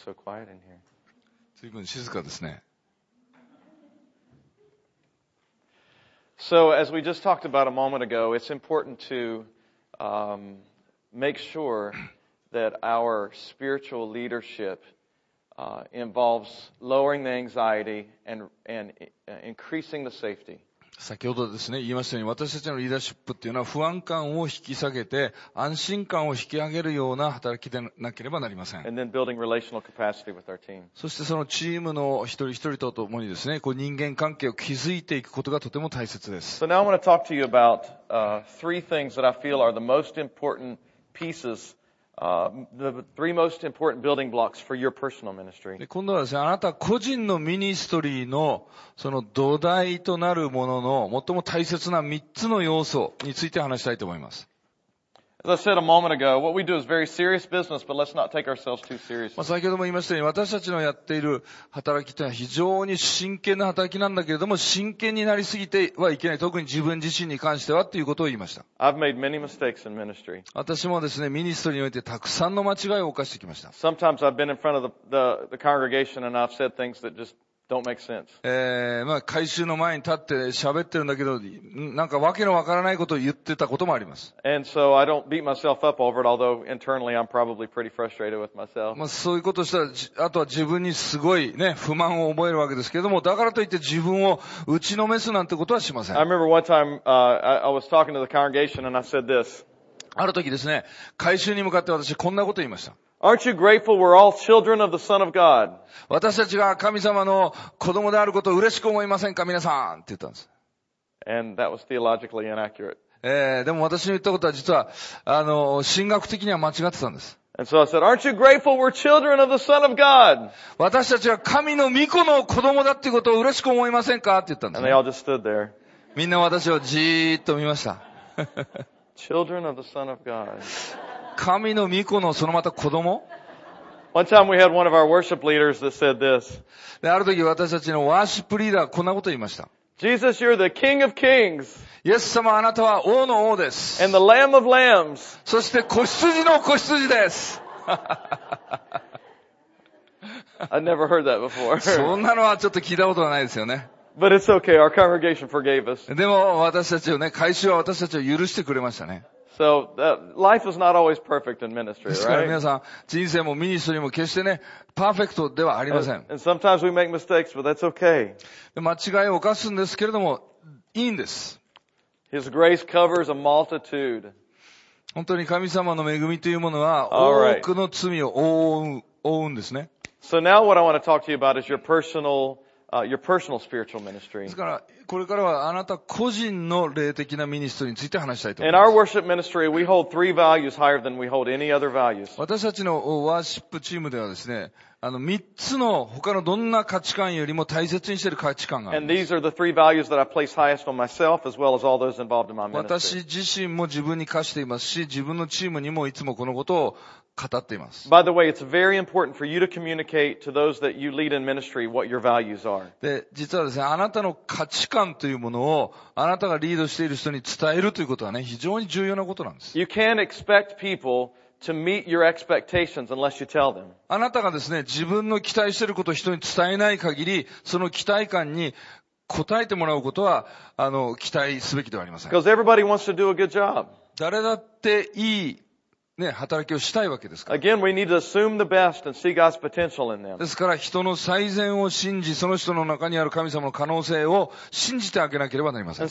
It's so quiet in here. 随分静かですね。 So, as we just talked about a moment ago, it's important to um, make sure that our spiritual leadership uh, involves lowering the anxiety and, and uh, increasing the safety. 先ほどですね、言いましたように、私たちのリーダーシップっていうのは不安感を引き下げて、安心感を引き上げるような働きでなければなりません。そしてそのチームの一人一人とともにですね、こう人間関係を築いていくことがとても大切です。The three most important building blocks for your personal ministry. で今度はですね、あなた個人のミニストリーのその土台となるものの最も大切な3つの要素について話したいと思います。As I said a moment ago, what we do is very serious business, but let's not take ourselves too ま seriously. あ、先ほども言いましたように、私たちのやっている働きというのは非常に真剣な働きなんだけれども、真剣になりすぎてはいけない。特に自分自身に関してはっていうことを言いました。I've made many mistakes in ministry. 私もですね、ミニストリーにおいてたくさんの間違いを犯してきました。Sometimes I've been in front of the, the, the congregation and I've said things that just えー、まぁ、回収の前に立って喋ってるんだけど、なんかわけのわからないことを言ってたこともあります。そういうことしたら、あとは自分にすごいね、不満を覚えるわけですけれども、だからといって自分を打ちのめすなんてことはしません。ある時ですね、回収に向かって私こんなこと言いました。Aren't you grateful we're all children of the Son of God? 私たちが神様の子供であることを嬉しく思いませんか皆さんって言ったんです。And that was theologically inaccurate. えー、でも私の言ったことは実は、あの、神学的には間違ってたんです。And so I said, aren't you grateful we're children of the Son of God? 私たちは神の御子の子供だっていうことを嬉しく思いませんかって言ったんです And ね、they all just stood there. みんな私をじーっと見ました。Children of the Son of God. 神の御子のそのまた子供 One time we had one of our worship leaders that said this. で、ある時私たちのワーシップリーダーはこんなことを言いました。Jesus, you're the King of Kings イエス様あなたは王の王です。and the Lamb of Lambs. そして子羊の子羊です。I'd never heard that before. そんなのはちょっと聞いたことがないですよね。but it's okay. Our congregation forgave us. でも私たちをね、回収は私たちを許してくれましたね。So uh, life is not always perfect in ministry, ですから皆 right? さん、人生もミニストリーも決してね、パーフェクトではありません And,。and sometimes we make mistakes, but that's okay. で間違いを犯すんですけれども、いいんです。 His grace covers a multitude. 本当に神様の恵みというものは、 Alright. 多くの罪を覆う、覆うんですね。 So now what I want to talk to you about is your personal, uh, your personal spiritual で ministry. すから、これからはあなた個人の霊的なミニストリーについて話したいと思 In いま our す。worship ministry, we hold three values higher than we hold any other values. 私たちのワーシップチームではですね、あの、三つの他のどんな価値観よりも大切にしている価値観がある And these are the three values that I place highest on myself as well as all those involved in my 私 ministry. 自身も自分に課していますし、自分のチームにもいつもこのことを語っています。By the way, it's very important for you to communicate to those that you lead in ministry what your values are. で、実はですね、あなたの価値観というものを、あなたがリードしている人に伝えるということはね、非常に重要なことなんです。You can't expect people to meet your expectations unless you tell them. あなたがですね、自分の期待していることを人に伝えない限り、その期待感に応えてもらうことは、あの、期待すべきではありません。Because everybody wants to do a good job. 誰だっていい、ね、働きをしたいわけですから。ですから、人の最善を信じ、その人の中にある神様の可能性を信じてあげなければなりません。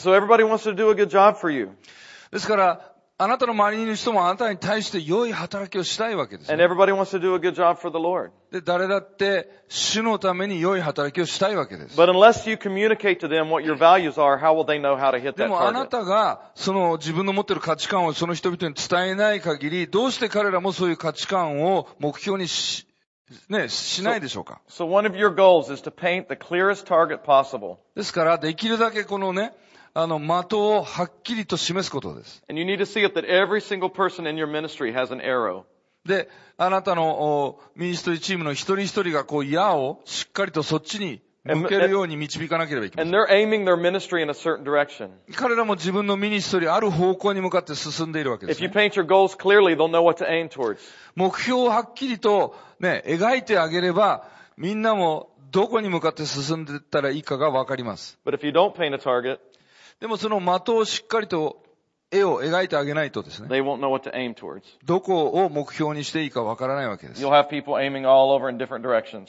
あなたの周りにいる人もあなたに対して良い働きをしたいわけです、で、誰だって、主のために良い働きをしたいわけです。でも、あなたが、その自分の持っている価値観をその人々に伝えない限り、どうして彼らもそういう価値観を目標にし、ね、しないでしょうか？ですから、できるだけこのね、あの、的をはっきりと示すことです。で、あなたの、ミニストリチームの一人一人が、こう、矢をしっかりとそっちに向けるように導かなければいけませ。彼らも自分のミニストリー、ある方向に向かって進んでいるわけです、目標をはっきりと、ね、描いてあげれば、みんなも、どこに向かって進んでいったらいいかがわかります。でもその的をしっかりと絵を描いてあげないとですね。どこを目標にしていいかわからないわけです。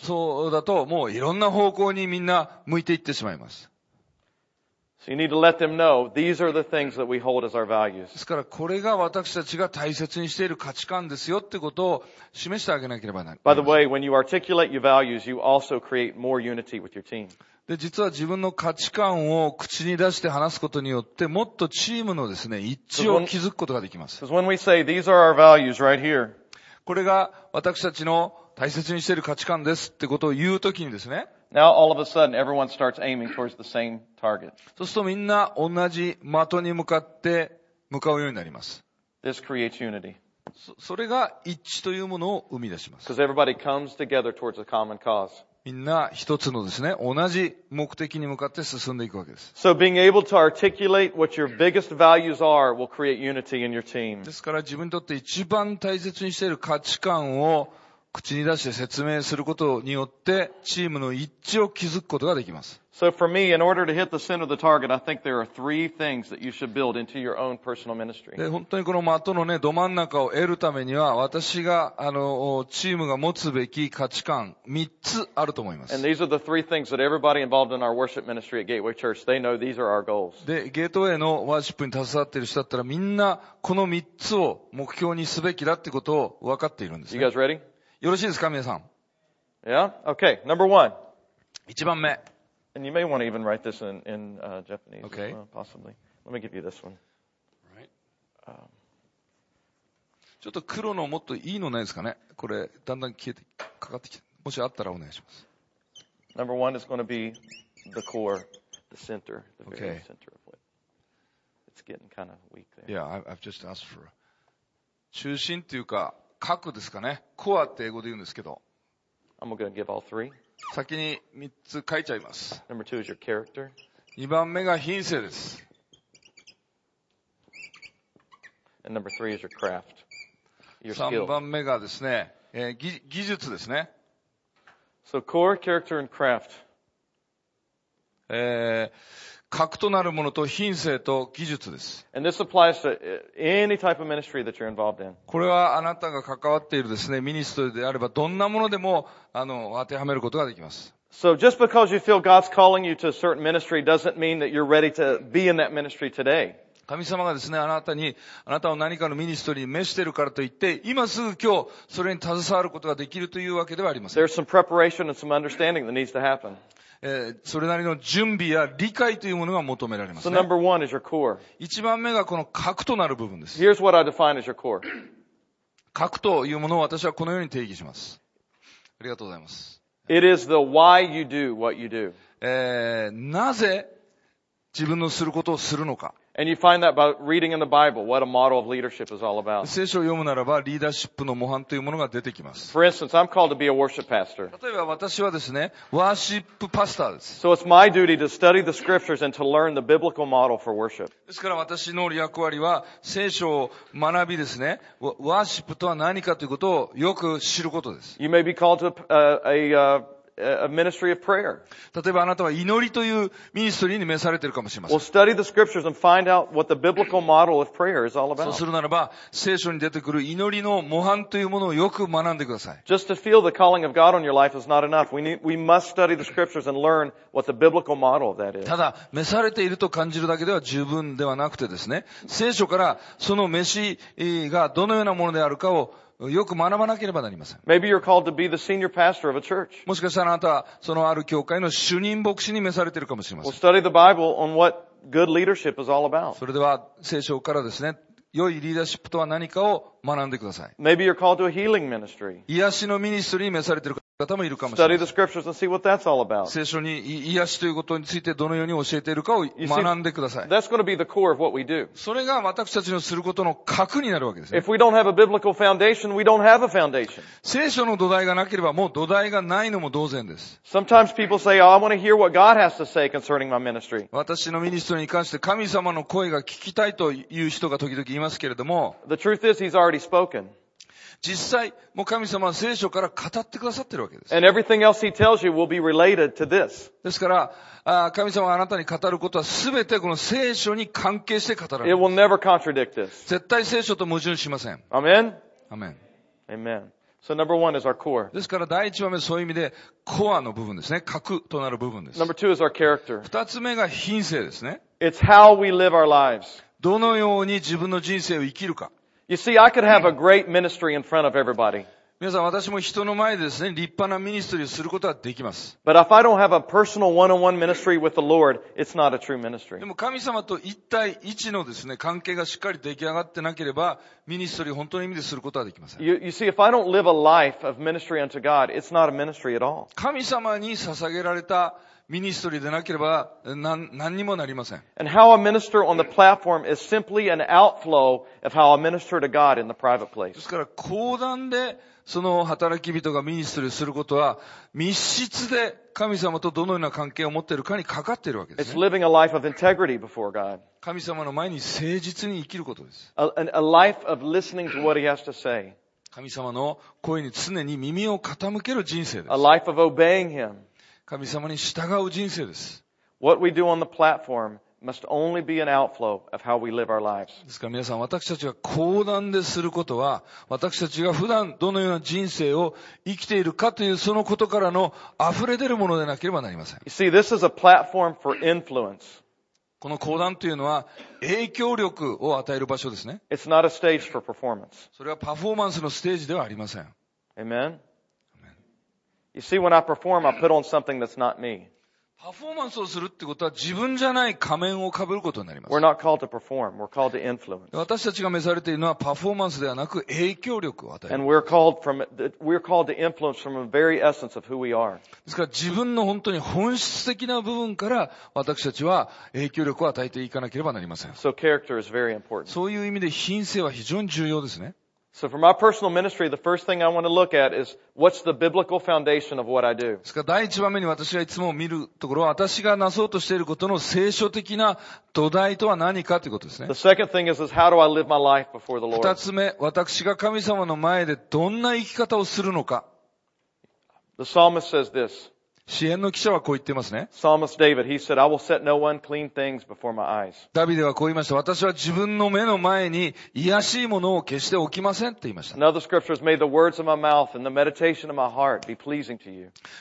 そうだと、もういろんな方向にみんな向いていってしまいます。ですから、これが私たちが大切にしている価値観ですよってことを示してあげなければならない。で、実は自分の価値観を口に出して話すことによって、もっとチームのですね、一致を築くことができます。これが私たちの大切にしている価値観ですってことを言うときにですね。そうするとみんな同じ的に向かって向かうようになります。そ,れが一致というものを生み出します。みんな一つのですね、同じ目的に向かって進んでいくわけです。So being able to articulate what your biggest values are will create unity in your team. ですから自分にとって一番大切にしている価値観を口に出して説明することによってチームの一致を築くことができます。So for me, in order to hit the center of the target, I think there are three things that you should build into your own personal ministry. で、本当にこの的のね、ど真ん中を得るためには、私が、あの、チームが持つべき価値観、三つあると思いま And す。these are the three things that everybody involved in our worship ministry at Gateway Church, they know these are our goals. で、ゲートウェイのワーシップに携わっている人だったら、みんな、この三つを目標にすべきだってことを分かっているんです You ね。guys ready? よろしいですか、皆さん。 Yeah? Okay. Number one. 一番目。 And you may want to even write this in, in uh, Japanese Okay. as well, possibly. Let me give you this one. ちょっと黒のもっといいのないですかねこれ、だんだん消えて、かかってきて。もしあったらお願いします。 Number one is going to be the core, the center, the very Okay. center of what. It's getting kind of weak there. Yeah, I- I've just asked for. 中心っていうか、 核ですかね。コアって英語で言うんですけど、I'm going to give all three. 先に3つ書いちゃいます。Number two is your character. 2番目が品性です。And number three is your craft, your 3 skill. 番目がですね、えー技技術ですね。So core, character, and craft. えー核となるものと品性と技術です。Uh. これはあなたが関わっているですね、ミニストリーであればどんなものでも、あの、当てはめることができます。So just because you feel God's calling you to a certain ministry doesn't mean that you're ready to be in that ministry today. 神様がですね、あなたに、あなたを何かのミニストリーに召しているからといって、今すぐ今日、それに携わることができるというわけではありません。えそれなりの準備や理解というものが求められます、一番目がこの核となる部分です。核というものを私はこのように定義します。ありがとうございます。え、なぜ自分のすることをするのか。And you find that by reading in the Bible what a model of leadership is all about. 聖書を読むならばリーダーシップの模範というものが出てきます。 For instance, I'm called to be a worship pastor. 例えば私はですね、ワーシップパスターです。 So it's my duty to study the scriptures and to learn the biblical model for worship. ですから私の役割は聖書を学びですね、ワワーシップとは何かということをよく知ることです。 You may be called to a, a, uh, 例えばあなたは祈りというミニストリーに召されているかもしれません。そうするならば、聖書に出てくる祈りの模範というものをよく学んでください。ただ、召されていると感じるだけでは十分ではなくてですね、聖書からその召しがどのようなものであるかをよく学ばなければなりません。もしかしたらあなたは、そのある教会の主任牧師に召されているかもしれません。それでは、聖書からですね、良いリーダーシップとは何かを学んでください。癒しのミニストリーに召されている方方もいるかもしれ Study ま the せん。scriptures and see what that's all about. 聖書にい癒しということについてどのように教えているかを学んでください。それが私たちのすることの核になるわけですね。聖書の土台がなければもう土台がないのも同然です。Sometimes people say, oh, I want to hear what God has to say concerning my ministry. 私のミニストに関して神様の声が聞きたいという人が時々いますけれども、実際、もう神様は聖書から語ってくださってるわけです。ですから、神様はあなたに語ることはすべてこの聖書に関係して語られます。絶対聖書と矛盾しません。アメンアメン。Amen. ですから第一話目そういう意味でコアの部分ですね。核となる部分です。二つ目が品性ですね。どのように自分の人生を生きるか。You see, I could have a great ministry in front of everybody. 皆さん私も人の前でですね、立派なミニストリーをすることはできます。 But if I don't have a personal one-on-one ministry with the Lord, it's not a true ministry. でも神様と一対一のですね、関係がしっかり出来上がってなければ、ミニストリーを本当の意味ですることはできません。 You, you see, if I don't live a life of ministry unto God, it's not a ministry at all. 神様に捧げられた ミニストリーでなければ、何何にもなりません。And how I minister on the platform is simply an outflow of how I minister to God in the private で place. すから、講談で、その働き人がミニストリーをすることは、密室で神様とどのような関係を持っているかにかかっているわけで It's す、ね。living a life of integrity before God. 神様の前に誠実に生きることです。A, a life of listening to what He has to say. 神様の声に常に耳を傾ける人生で A す。life of obeying Him. 神様に従う人生です。What we do on the platform must only be an outflow of how we live our lives. ですから皆さん、私たちが講談ですることは、私たちが普段どのような人生を生きているかというそのことからの溢れ出るものでなければなりません。You see, this is a platform for influence. この講談というのは影響力を与える場所ですね。It's not a stage for performance. それはパフォーマンスのステージではありません。Amen? You see, when I perform, I put on something that's not me. パフォーマンスをするってことは自分じゃない仮面をかることになります。私たちが召されているのはパフォーマンスではなく影響力を与える。ですから自分の本当に本質的な部分から私たちは影響力を与えていかなければなりません。そういう意味で品性は非常に重要ですね。So for my personal ministry, the first thing I want to look at is what's the biblical foundation of what I do? ですから第一番目に私がいつも見るところは私がなそうとしていることの聖書的な土台とは何かということですね The。second thing is, is how do I live my life before the 二 Lord? つ目、私が神様の前でどんな生き方をするのか。The psalmist says this. 支援の記者はこう言ってますね。ダビデはこう言いました。私は自分の目の前に癒しいものを消しておきませんって言いました。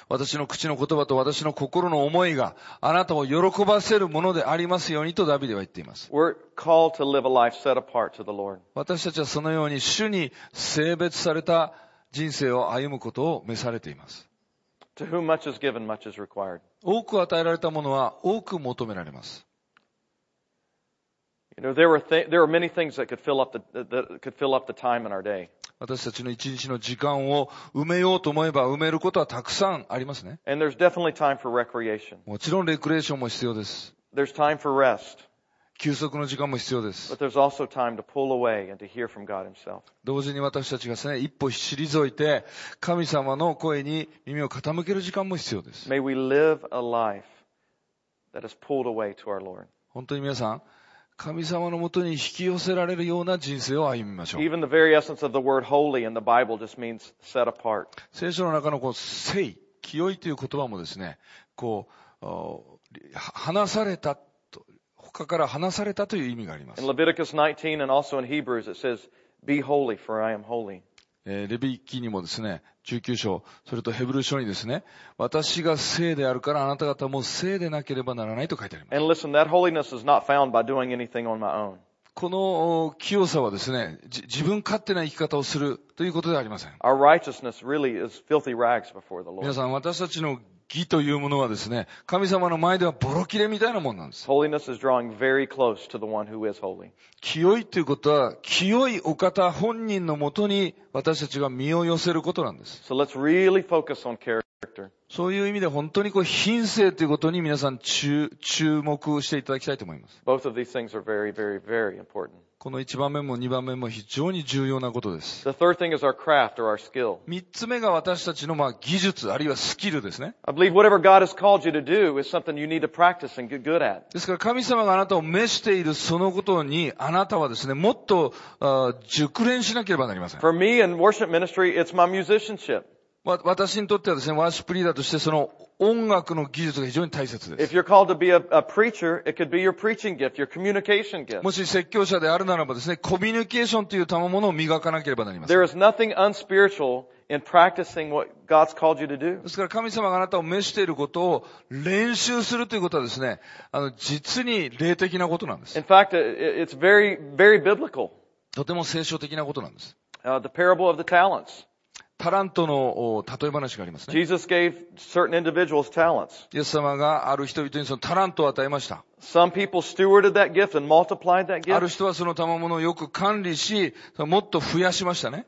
私の口の言葉と私の心の思いがあなたを喜ばせるものでありますようにとダビデは言っています。私たちはそのように主に性別された人生を歩むことを召されています。多く与えられたものは多く求められます。私たちの一日の時間を埋めようと思えば埋めることはたくさんありますね。もちろんレクリーションも必要です。休息の時間も必要です。同時に私たちが、一歩退いて、神様の声に耳を傾ける時間も必要です。本当に皆さん、神様のもとに引き寄せられるような人生を歩みましょう。聖書の中の、聖、清いという言葉もですね、こう、離されたここから離されたという意味があります。In Leviticus 19 and also in Hebrews is not for I am holy. えー、レビキにもですね、19章、それとヘブル章にですね、私が生であるからあなた方も生でなければならないと書いてありますこの清さはですね、自分勝手な生き方をするということではありません。皆さん、私たちの義というものはですね、神様の前ではボロ切れみたいなもんなんです。Holiness is drawing very close to the one who is holy. 清いということは、清いお方本人のもとに私たちが身を寄せることなんです。So let's really focus on character. そういう意味で本当にこう品性ということに皆さん注,目していただきたいと思います。この一番目も二番目も非常に重要なことです。三つ目が私たちの技術あるいはスキルですね。ですから神様があなたを召しているそのことにあなたはですね、もっと熟練しなければなりません。私にとってはですね、ワーシップリーダーとしてその音楽の技術が非常に大切です。もし説教者であるならばですね、コミュニケーションという賜物を磨かなければなりません。ですから神様があなたを召していることを練習するということはですね、実に霊的なことなんです。とても聖書的なことなんです。タラントのお例え話がありますね。Jesus gave certain individuals talents. イエス様がある人々にそのタラントを与えました。Some people stewarded that gift and multiplied that ある gift, 人はその賜物をよく管理し、もっと増やしましたね。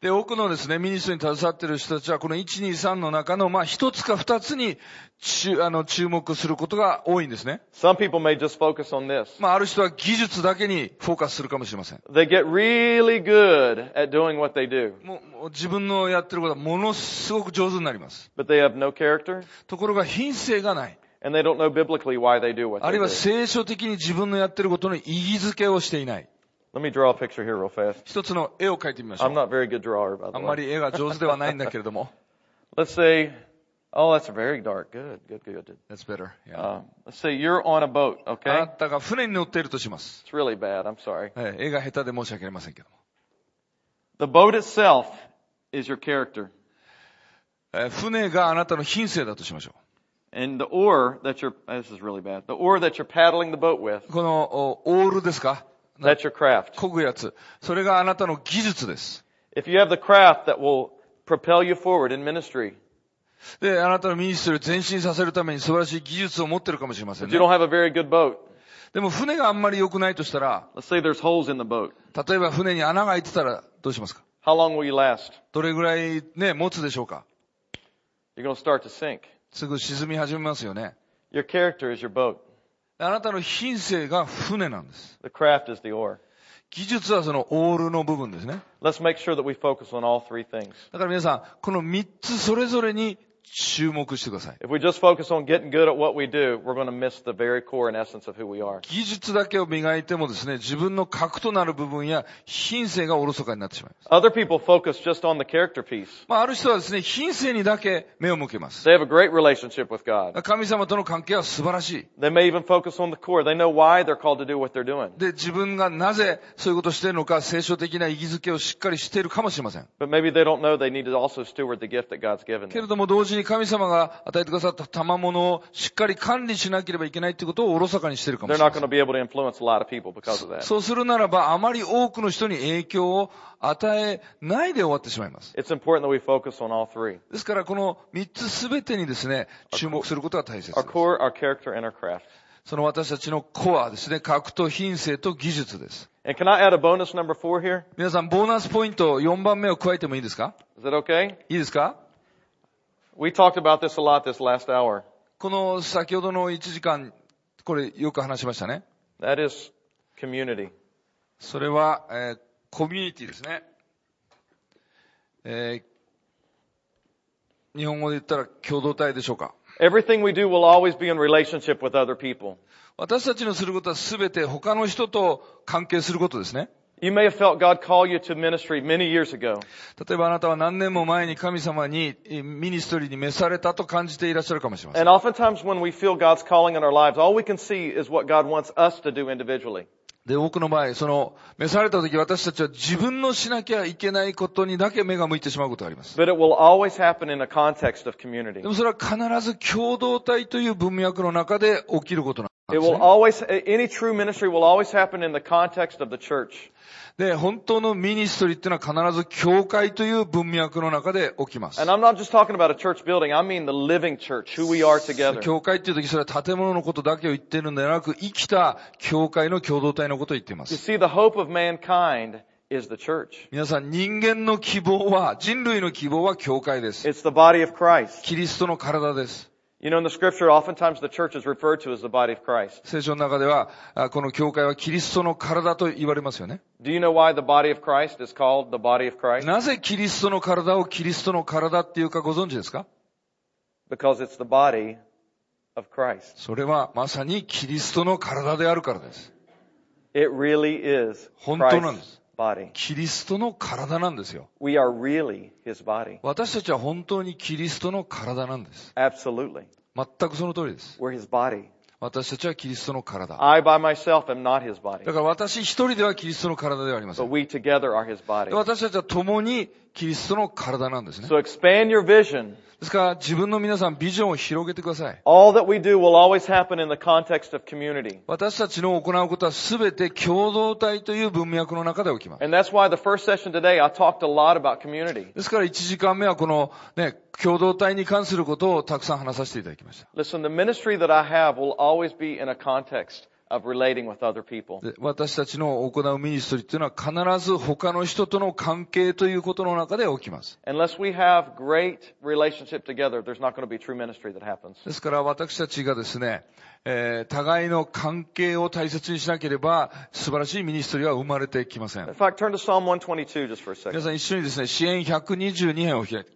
で、多くのですね、ミニストに携わっている人たちは、この1、2、3の中の、まあ、一つか二つに、注、あの、注目することが多いんですね。Some people may just focus on this. まあ、ある人は技術だけにフォーカスするかもしれません。They get really good at doing what they do, もう、自分のやってることはものすごく上手になります。but they have no character, ところが品性がない。and they don't know biblically why they do what あ they るいは do. 聖書的に自分のやってることの意義づけをしていない。Let me draw a picture here real fast. 一つの絵を描いてみましょ I'm う。 not a very good drawer, by あ the んま way. り絵が上手ではないんだけれども。 Let's say, oh, that's very dark. Good, good, good. That's better. Yeah. Uh, let's say you're on a boat, あ okay? なたが船に乗っているとします。 It's really bad. I'm sorry. はい絵が下手で申し訳ありませんけども。 The boat itself is your character. えー船があなたの品性だとしましょ And the oar that you're, this is really bad. The oar that you're paddling the boat with, う。このおオールですか that's your craft. 漕ぐやつ。それがあなたの技術です。If you have the craft that will propel you forward in ministry, で、あなたのミニストリーを前進させるために素晴らしい技術を持ってるかもしれません but ね you。don't have a very good boat, でも船があんまり良くないとしたら、let's say there's holes in the boat, 例えば船に穴が開いてたらどうしますか how long will you last? どれぐらいね、持つでしょうか You're to start to sink. すぐ沈み始めますよね。Your character is your boat. あなたの品性が船なんです。技術はそのオールの部分ですね。だから皆さん、この3つそれぞれに注目してください。If we just focus on getting good at what we do, we're going to miss the very core and essence of who we are. 技術だけを磨いてもですね、自分の核となる部分や品性がおろそかになってしまいます。Other people focus just on the character piece. まあ、ある人はですね、品性にだけ目を向けます。They have a great relationship with God. 神様との関係は素晴らしい。They may even focus on the core. They know why they're called to do what they're doing. で、自分がなぜそういうことをしているのか、聖書的な意義づけをしっかりしているかもしれません。But maybe they don't know they need to also steward the gift that God's given けれ them. ども同時私神様が与えてくださった賜物をしっかり管理しなければいけないということをおろそかにしているかもしれない。そうするならば、あまり多くの人に影響を与えないで終わってしまいます。ですから、この三つすべてにですね、注目することが大切です。その私たちのコアですね、格と品性と技術です。皆さん、ボーナスポイント4番目を加えてもいいですか、いいですか？We talked about this a lot this last hour. この先ほどの1時間、これよく話しましたね。That is community. それは、えーコミュニティですね。えー日本語で言ったら共同体でしょうか。Everything we do will always be in relationship with other people. 私たちのすることはすべて他の人と関係することですね。You may have felt God call you to ministry many years ago. 例えばあなたは何年も前に神様にえミニストリーに召されたと感じていらっしゃるかもしれません。And oftentimes when we feel God's calling in our lives, all we can see is what God wants us to do individually. で、多くの場合、その、召された時私たちは自分のしなきゃいけないことにだけ目が向いてしまうことがあります。It will. でもそれは必ず共同体という文脈の中で起きることなん It です will ね。always, any true ministry will always happen in the context of the church. で、本当のミニストリーていうのは必ず教会という文脈の中で起きます。教会っていうときそれは建物のことだけを言っているのではなく、生きた教会の共同体のことを言っています。皆さん、人間の希望は、人類の希望は教会です。キリストの体です。You know, in the scripture, oftentimes the church is referred to as the body of Christ. 聖書の中では、あこの教会はキリストの体と言われますよね。Do you know why the body of Christ is called the body of Christ? なぜキリストの体をキリストの体っていうかご存知ですか Because it's the body of Christ. それはまさにキリストの体であるからです。It really is 本当なんです。Body. キリストの体なんですよ。We are really His body. 私たちは本当にキリストの体なんです。Absolutely. 全くその通りです。We're His body. 私たちはキリストの体。I by myself am not His body. だから私一人ではキリストの体ではありませ But ん。we together are His body. で私たちは共にキリストの体なんですね。So expand your vision. ですから自分の皆さんビジョンを広げてください。All that we do will always happen in the context of community. 私たちの行うことは全て共同体という文脈の中で起きます。And that's why the first session today, I talked a lot about community. ですから1時間目はこのね、共同体に関することをたくさん話させていただきました。Listen, the ministry that I have will always be in a context 私たちの行うミニストリーというのは必ず他の人との関係ということの中で起きます。ですから私たちがですね、えー、互いの関係を大切にしなければ素晴らしいミニストリーは生まれてきません。皆さん一緒にですね、支援122編を開いて、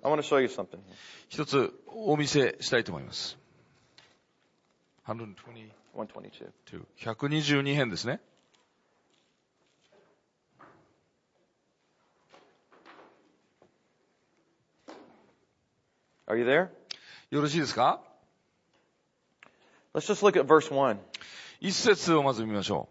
一つお見せしたいと思います。120. 122. 122編ですね。Are you there? よろしいですか Let's just look at verse 1. 一節をまず見ましょ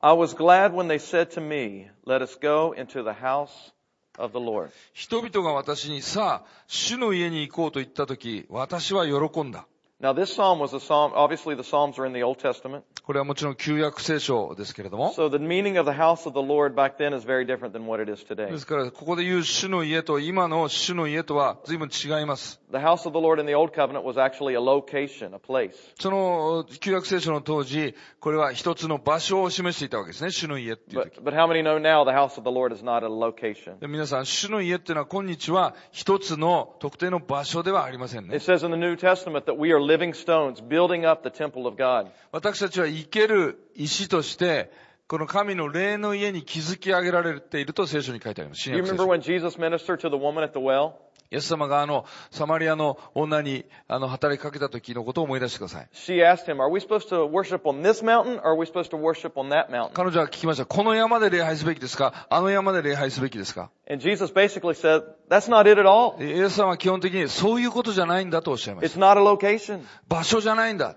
I was glad when they said to me, Let us go into the house of the Lord. う。人々が私に、さあ、主の家に行こうと言ったとき、私は喜んだ。Now, this psalm was a psalm, obviously, the Psalms are in the Old Testament. これはもちろん旧約聖書ですけれども。So the meaning of the house of the Lord back then is very different than what it is today. ですから、ここで言う主の家と今の主の家とは随分違います。The house of the Lord in the Old Covenant was actually a location, a place. その旧約聖書の当時、これは一つの場所を示していたわけですね。主の家っていう時。But, but how many know now the house of the Lord is not a location? で皆さん、主の家っていうのは今日は一つの特定の場所ではありませんね It。says in the New Testament that we are living stones building up the temple of God. 私たちは生ける石として、この神の霊の家に築き上げられていると聖書に書いてあります。You イエス様があのサマリアの女にあの働きかけた時のことを思い出してください。彼女は聞きました。この山で礼拝すべきですか？あの山で礼拝すべきですか？イエス様は基本的にそういうことじゃないんだとおっしゃいます。場所じゃないんだ。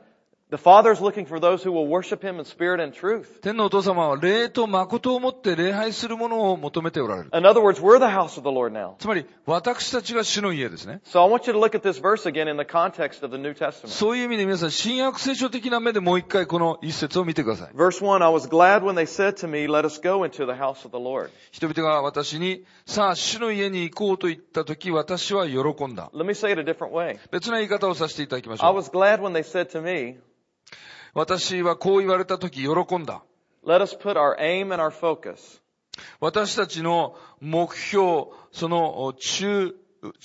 The Father is looking for those who will worship Him in spirit and truth. 天のお父様は霊と誠をもって礼拝するものを求めておられる。In other words, we're the house of the Lord now. つまり、私たちが主の家ですね。So I want you to look at this verse again in the context of the New Testament. そういう意味で皆さん、新約聖書的な目でもう一回この一節を見てください。Verse 1, I was glad when they said to me, Let us go into the house of the Lord. 人々が私に、さあ、主の家に行こうと言ったとき、私は喜んだ。Let me say it a different way. 別な言い方をさせていただきまし I ょう。was glad when they said to me, 私はこう言われたとき、喜んだ。Let us put our aim and our focus 私たちの目標、その中、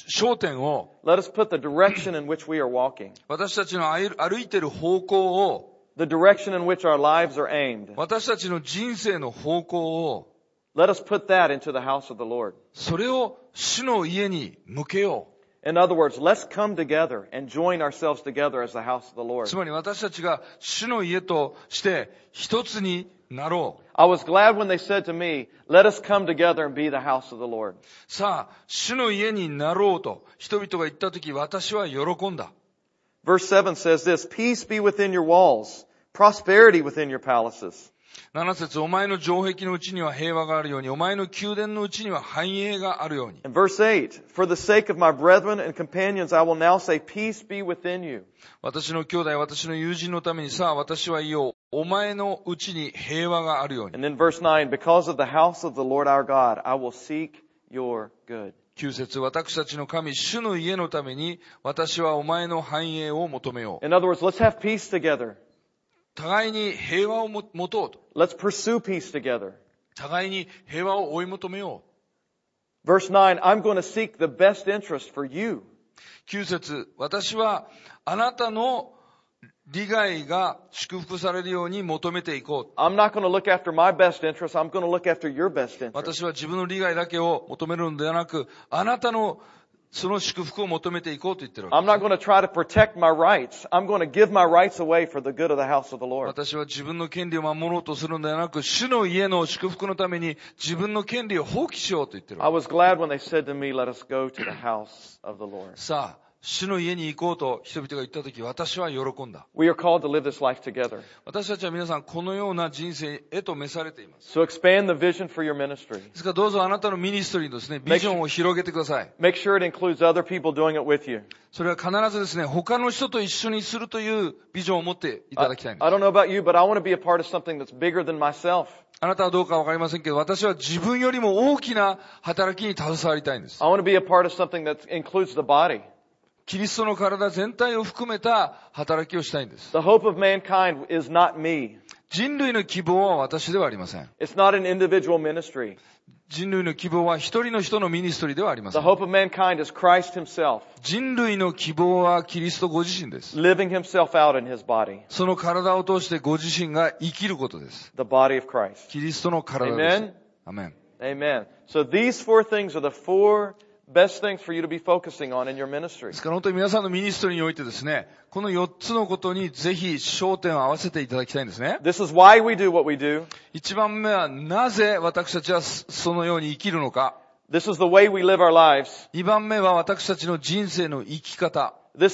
焦点を、Let us put the direction in which we are walking, 私たちの歩歩いてる方向を、the direction in which our lives are aimed. 私たちの人生の方向を、Let us put that into the house of the Lord. それを主の家に向けよう。In other words, let's come together and join ourselves together as the house of the Lord. つまり私たちが主の家として一つになろう。 I was glad when they said to me, let us come together and be the house of the Lord. さあ、主の家になろうと人々が言ったとき私は喜んだ。 Verse 7 says this, peace be within your walls, prosperity within your palaces. 7節、お前の城壁のうちには平和があるように、お前の宮殿のうちには繁栄があるように。私の兄弟、私の友人のために、さあ私は言おう。お前のうちに平和があるように。9節、私たちの神、主の家のために、私はお前の繁栄を求めよう。互いに平和をも持とうと。Let's pursue peace together. 互いに平和を追い求めよ Verse 9, I'm going to seek the best interest for you. う。9節私はあなたの利害が祝福されるように求めていこう。I'm not going to look after my best interest. I'm going to look after your best interest. 私は自分の利害だけを求めるのではなく、あなたのその祝福を求めていこうと言ってる。私は自分の権利を守ろうとするのではなく、主の家の祝福のために自分の権利を放棄しようと言ってる。さあ、主の家に行こうと人々が言ったとき、私は喜んだ。We are called to live this life together. 私たちは皆さん、このような人生へと召されています。So expand the vision for your ministry. ですからどうぞあなたのミニストリーのですね、ビジョンを広げてください。Make sure it includes other people doing it with you. それは必ずですね、他の人と一緒にするというビジョンを持っていた I, だきたいんで I す。don't know about you, but I want to be a part of something that's bigger than myself. あなたはどうかわかりませんけど、私は自分よりも大きな働きに携わりたいんです。I want to be a part of something that includes the body. キリストの体全体を含めた働きをしたいんです。人類の希望は私ではありません。人類の希望は一人の人のミニストリーではありません。人類の希望はキリストご自身です。その体を通してご自身が生きることです。キリストの体です。アメン。アメン。best thing for you to be focusing on in your ministry. この4つのことにぜひ焦点を合わせていただきたいんですね。This is why we do what we do. 一番目はなぜ私たちはそのように生きるのか。2番目は私たちの人生の生き方。そ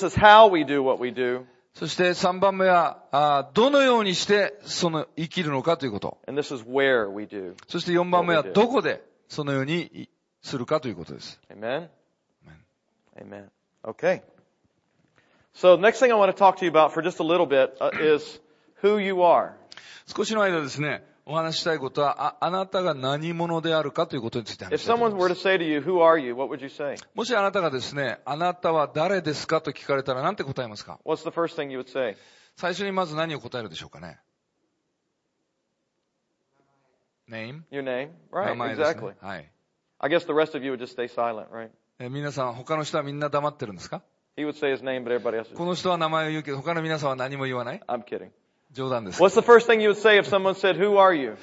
して3番目は、どのようにしてその生きるのかということ。そして4番目はどこでそのように。するかということです。Amen? Amen. Okay. So next thing I want to talk to you about for just a little bit uh, is who you are. 少しの間ですね、お話ししたいことは、あ、あなたが何者であるかということについて話したいと思います。you, you? もしあなたがですね、あなたは誰ですかと聞かれたら何て答えますか?最初にまず何を答えるでしょうかね ?name? Your name? 名 Right, exactly.。はい。I guess the rest of you would just stay silent, right? え皆さん、他の人はみんな黙ってるんですか He would say his name, but everybody else こ is. の人は名前を言うけど、他の皆さんは何も言わない I'm kidding. 冗談です。What's the first thing you would say if someone said, who are you?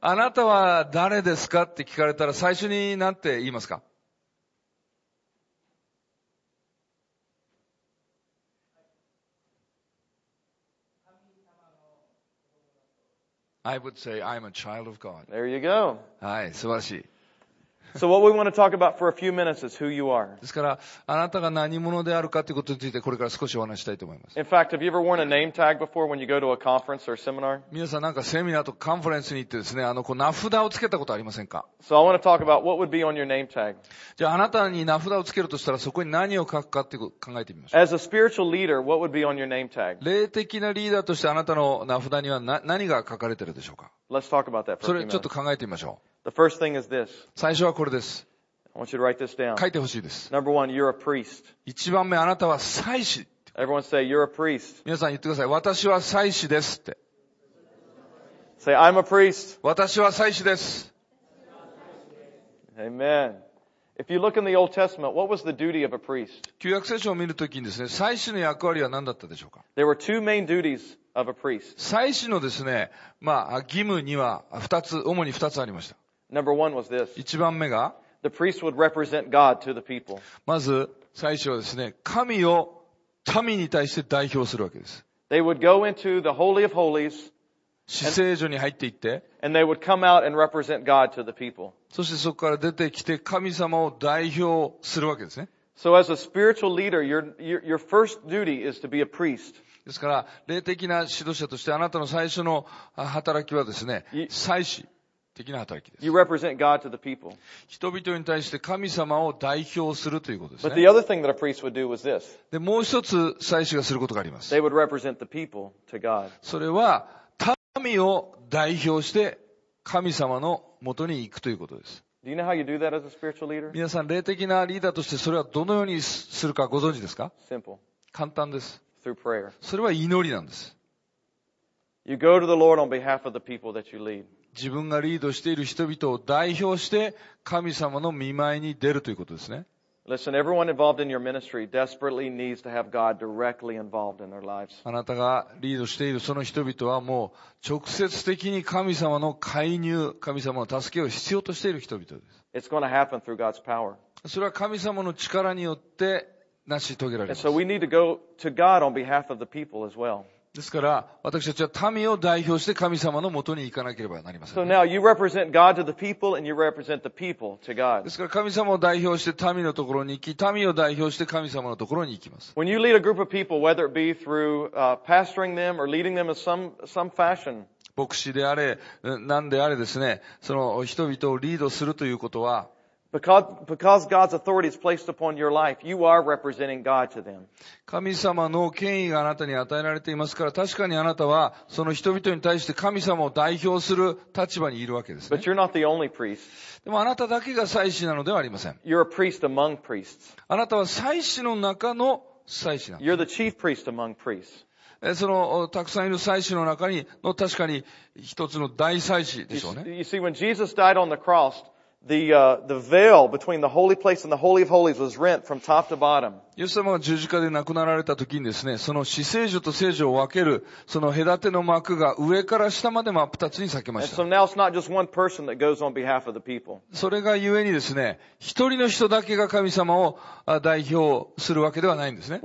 あなたは誰ですかって聞かれたら最初に何て言いますか I would say I'm a child of God. There you go. はい、素晴らしい。So what we want to talk about for a few minutes is who you are. ですから、あなたが何者であるかということについてこれから少しお話ししたいと思います。In fact, have you ever worn a name tag before when you go to a conference or seminar? 皆さんなんかセミナーとかカンファレンスに行ってですね、あの、こう名札をつけたことありませんか So I want to talk about what would be on your name tag. じゃああなたに名札をつけるとしたらそこに何を書くかって考えてみましょう。As a spiritual leader, what would be on your name tag? 霊的なリーダーとしてあなたの名札にはな何が書かれてるでしょうか Let's talk about that そ for a れ few ちょっと minutes. 考えてみましょ The first thing is this. う。最初はこれです。I want you to write this down. 書いてほしいです。Number one, you're a priest. 一番目あなたは祭司。Everyone say, you're a priest. 皆さん言ってください。私は祭司ですって。Say, I'm a priest. 私は祭司です。Amen. If you look in the Old Testament, what was the duty of a priest? 旧約聖書を見るときにですね、祭司の役割は何だったでしょうか There were two main duties of a priest. 祭司のですね、まあ、義務には二つ、主に二つありました。 Number one was this. 一番目が、 The priest would represent God to the people. まず、 祭司はですね、神を民に対して代表するわけです。 They would go into the Holy of Holies 死聖所に入っていって、and they would come out and represent God to the people. そしてそこから出てきて神様を代表するわけですね。So as a spiritual leader, your, your, your first duty is to be a priest. ですから、霊的な指導者としてあなたの最初のあ働きはですねい、祭司的な働きです。You represent God to the people. 人々に対して神様を代表するということです But ね the。other thing that a priest would do was this. で、もう一つ祭司がすることがあります。They would represent the people to God. それは、神を代表して神様のもとに行くということです。皆さん、霊的なリーダーとしてそれはどのようにするかご存知ですか？簡単です。それは祈りなんです。自分がリードしている人々を代表して神様の見舞いに出るということですね。Listen, everyone involved in your ministry desperately needs to have God directly involved in their lives. あなたがリードしているその人々はもう直接的に神様の介入、神様の助けを必要としている人々です。 It's going to happen through God's power. それは神様の力によって成し遂げられ And ます so。we need to go to God on behalf of the people as well. ですから、私たちは民を代表して神様のもとに行かなければなりません、ですから、神様を代表して民のところに行き、民を代表して神様のところに行きます。牧師であれ、何であれですね、その人々をリードするということは、because, because God's authority is placed upon your life, you are representing God to them. 神様の権威があなたに与えられていますから、確かにあなたはその人々に対して神様を代表する立場にいるわけですね But。you're not the only priest. でもあなただけが祭司なのではありません。You're a priest among priests. あなたは祭司の中の祭司なんです。You're the chief priest among priests. えその、たくさんいる祭司の中に、の確かに一つの大祭司でしょうね。you see, when Jesus died on the cross, the, uh, the veil between the holy place and the holy of holies was rent from top to bottom. イエス様が十字架で亡くなられた時にですね、その死聖所と聖所を分ける、その隔ての幕が上から下まで真っ二つに裂けまし so た。now it's not just one person that goes on behalf of the people. それがゆえにですね、一人の人だけが神様をあ代表するわけではないんですね。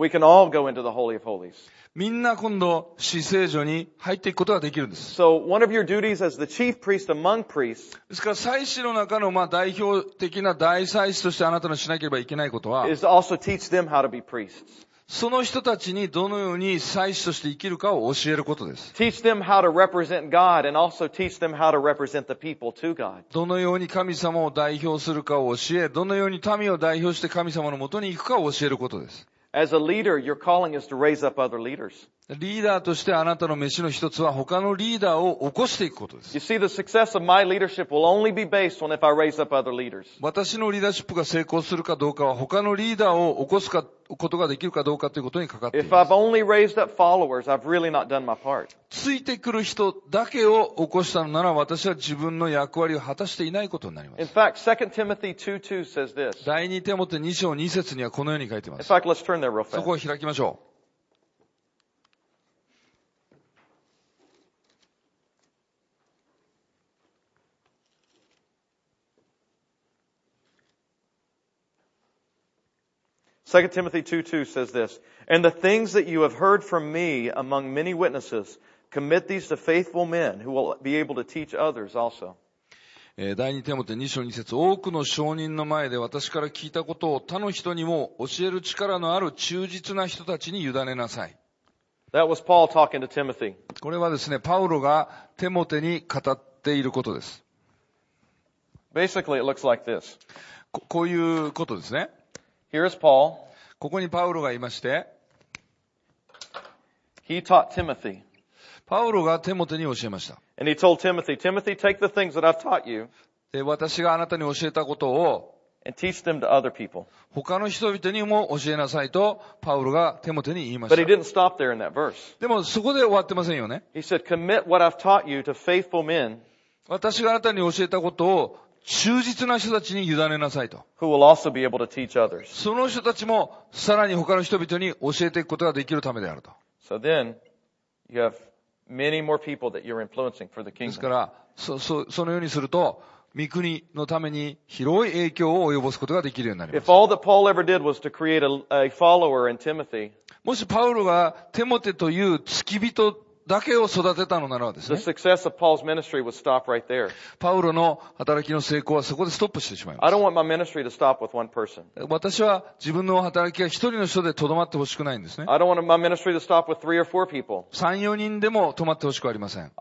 みんな今度、死聖所に入っていくことができるんです。So one of your duties as the chief priest among priests ですから、祭司の中のまあ代表的な大祭司としてあなたのしなければいけないことは、is to also teach them how to be priests. その人たちにどのように祭司として生きるかを教えることです。Teach them how to represent God and also teach them how to represent the people to God. どのように神様を代表するかを教え、どのように民を代表して神様のもとに行くかを教えることです。As a leader, your calling is to raise up other leaders. リーダーとしてあなたの飯の一つは他のリーダーを起こしていくことです。私のリーダーシップが成功するかどうかは他のリーダーを起こすかことができるかどうかということにかかっています。ついてくる人だけを起こしたのなら私は自分の役割を果たしていないことになります。Fact, 2, 第二手元2章2節にはこのように書いています。そこを開きましょう。2 Timothy 2 2 says this. And the things that you have heard from me among many witnesses, commit these to faithful men who will be able to teach others also. 第2手モて2章2節多くの証人の前で私から聞いたことを他の人にも教える力のある忠実な人たちに委ねなさい。That was Paul talking to Timothy. これはですね、パウロがテモテに語っていることです。Basically, it looks like this. ここういうことですね。Here is Paul. ここにパウロがいまして、He taught Timothy. パウロがテモテに教えました。And he told Timothy, Timothy, take the things that I've taught you で私があなたに教えたことを and teach them to other people. 他の人々にも教えなさいとパウロがテモテに言いま But し he た。didn't stop there in that verse. でもそこで終わってませんよね。He said, commit what I've taught you to faithful men 私があなたに教えたことを忠実な人たちに委ねなさいと。その人たちもさらに他の人々に教えていくことができるためであると。ですからそ、のようにすると、三国のために広い影響を及ぼすことができるようになります。もしパウロはテモテという付き人だけを育てたのならですね。パウロの働きの成功はそこでストップしてしまいます。私は自分の働きは一人の人で留まってほしくないんですね。三、四人でも止まってほしくありません。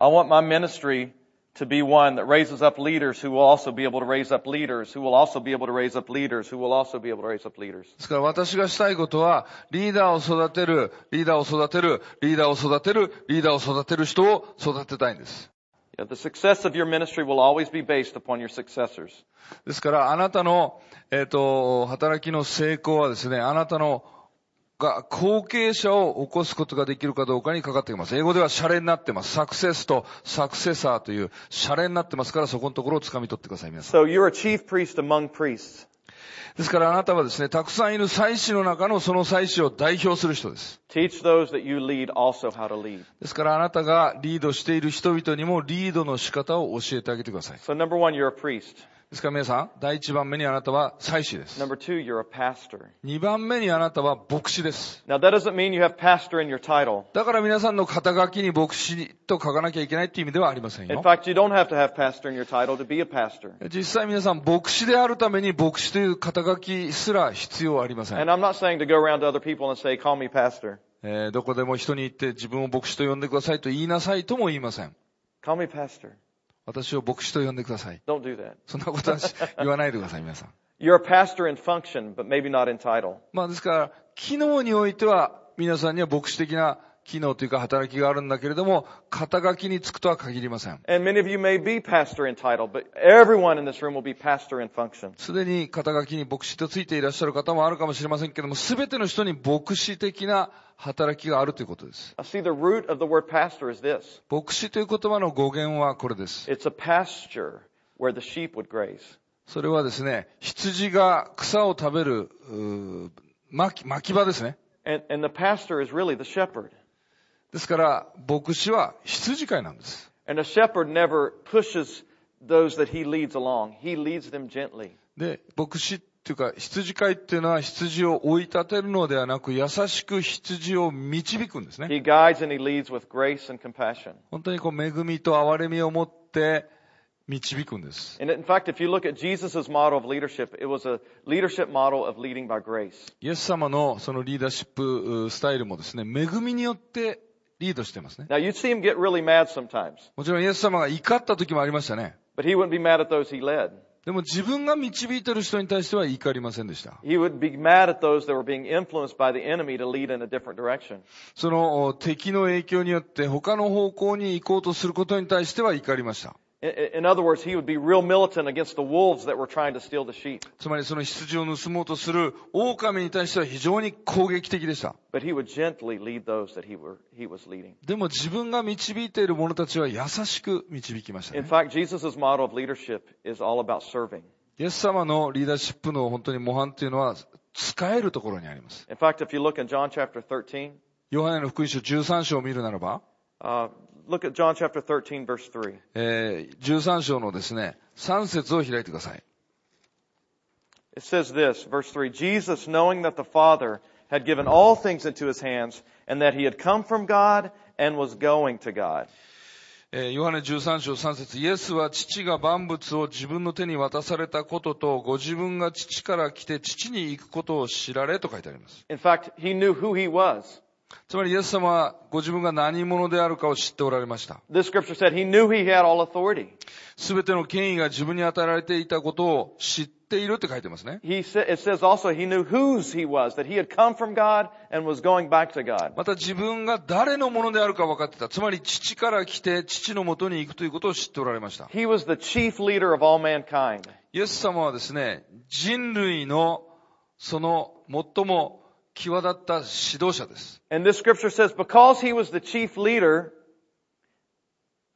to be one that raises up leaders who will also be able to raise up leaders, who will also be able to raise up leaders, who will also be able to raise up leaders. ですから私がしたいことは、リーダーを育てる、リーダーを育てる、リーダーを育てる、リーダーを育てる人を育てたいんです。 Yeah, the success of your ministry will always be based upon your successors. ですから、あなたの、えっ、と、働きの成功はですね、あなたの、 が、後継者を起こすことができるかどうかにかかってきます。英語ではシャレになってます。サクセスとサクセサーというシャレになってますから、そこのところを掴み取ってください、皆さん。So you're a chief priest among priests. ですからあなたはですね、たくさんいる祭司の中のその祭司を代表する人です。Teach those that you lead also how to lead. ですからあなたがリードしている人々にもリードの仕方を教えてあげてください。So number one, you're a priest. ですから皆さん、第一番目にあなたは祭司です。二番目にあなたは牧師です。だから皆さんの肩書きに牧師と書かなきゃいけないという意味ではありませんよ。実際皆さん、牧師であるために牧師という肩書きすら必要ありません。どこでも人に行って自分を牧師と呼んでくださいと言いなさいとも言いません。私を牧師と呼んでください。Don't do that. そんなことはし言わないでください、皆さん。You're a pastor in function, but maybe not in title. まあですから、機能においては皆さんには牧師的な機能というか働きがあるんだけれども、肩書きにつくとは限りません。すでに肩書きに牧師とついていらっしゃる方もあるかもしれませんけれども、すべての人に牧師的な働きがあるということです。牧師という言葉の語源はこれです。それはですね、羊が草を食べる、巻き,場ですね。ですから、牧師は羊飼いなんです。And a shepherd never pushes those that he leads along. He leads them gently. で、牧師っていうか、羊飼いっていうのは羊を追い立てるのではなく、優しく羊を導くんですね。He guides and he leads with grace and compassion. 本当にこう、恵みと憐れみを持って導くんです。And in fact, if you look at Jesus' model of leadership, it was a leadership model of leading by grace. イエス様のそのリーダーシップうスタイルもですね、恵みによってリードしてますね。もちろん、イエス様が怒った時もありましたね。でも自分が導いてる人に対しては怒りませんでした。その敵の影響によって他の方向に行こうとすることに対しては怒りました。In, in other words, he would be real militant against the wolves that were trying to steal the sheep. つまりその羊を盗もうとする狼に対しては非常に攻撃的でした。But he would gently lead those that he, were, he was leading. でも自分が導いている者たちは優しく導きました、In ね。fact, Jesus' model of leadership is all about serving. イエス様のリーダーシップの本当に模範というのは使えるところにあります。In fact, if you look in John chapter 13, ヨハネの福音書13章を見るならば、uh, look at John chapter 13 verse 3. えー13章のですね、3節を開いてください。It says this, verse 3, Jesus, knowing that the Father had given all things into his hands, and that he had come from God and was going to God. えーヨハネ13章3節イエスは父が万物を自分の手に渡されたことと、ご自分が父から来て父に行くことを知られと書いてあります。In fact, he knew who he was. つまり、イエス様はご自分が何者であるかを知っておられました。すべての権威が自分に与えられていたことを知っているって書いてますね。また、自分が誰のものであるか分かってた。つまり、父から来て、父のもとに行くということを知っておられました。イエス様はですね、人類のその最も、際立った指導者です。And this scripture says because he was the chief leader,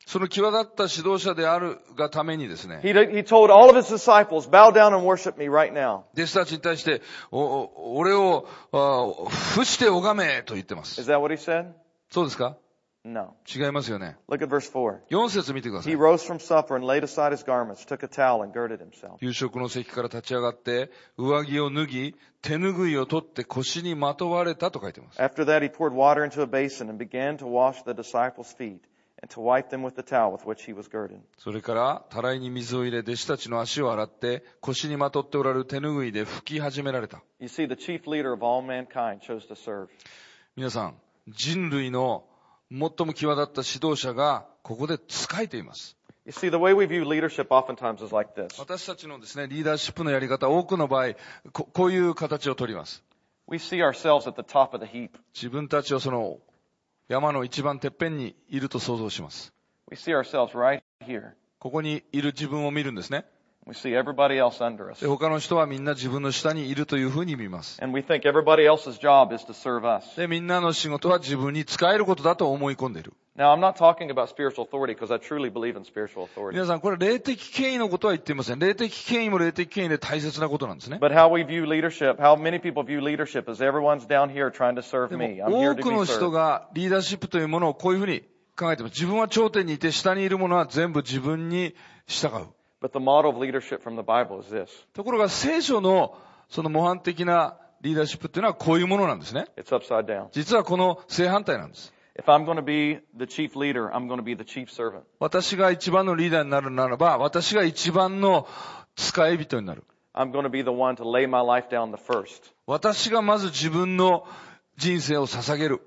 その際立った指導者であるがためにですね、he, he told all of his disciples, bow down and worship me right now. 弟子たちに対して、お俺を伏して拝めと言ってます Is。that what he said? そうですか No. 違いますよね。Look at verse 4. 4節見てくださ He い。rose from supper and laid aside his garments, took a towel and girded himself. 夕食の席から立ち上がって、上着を脱ぎ、手拭いを取って腰にまとわれたと書いてます。After that, he poured water into a basin and began to wash the disciples' feet and to wipe them with the towel with which he was girded. それから、たらいに水を入れ、弟子たちの足を洗って、腰にまとっておられる手拭いで拭き始められた。You see, the chief leader of all mankind chose to serve. 皆さん、人類の最も際立った指導者がここで仕えています。私たちのですね、リーダーシップのやり方、多くの場合、こ,ういう形をとります。自分たちをその、山の一番てっぺんにいると想像します。ここにいる自分を見るんですね。We see everybody else under us. で、他の人はみんな自分の下にいるというふうに見ます。And we think everybody else's job is to serve us. で、みんなの仕事は自分に使えることだと思い込んでいる。Now, I'm not talking about spiritual authority because I truly believe in spiritual authority. 皆さん、これ霊的権威のことは言っていません。霊的権威も霊的権威で大切なことなんですね。But how we view leadership, how many people view leadership is everyone's down here trying to serve で me. も I'm here 多 to くの be 人 served. がリーダーシップというものをこういうふうに考えています。自分は頂点にいて下にいるものは全部自分に従う。But the model of leadership from the Bible is this. ところが聖書のその模範的なリーダーシップっていうのはこういうものなんですね。It's upside down. 実はこの正反対なんです。If I'm going to be the chief leader, I'm going to be the chief servant. 私が一番のリーダーになるならば、私が一番の使い人になる。I'm going to be the one to lay my life down the first. 私がまず自分の人生を捧げる。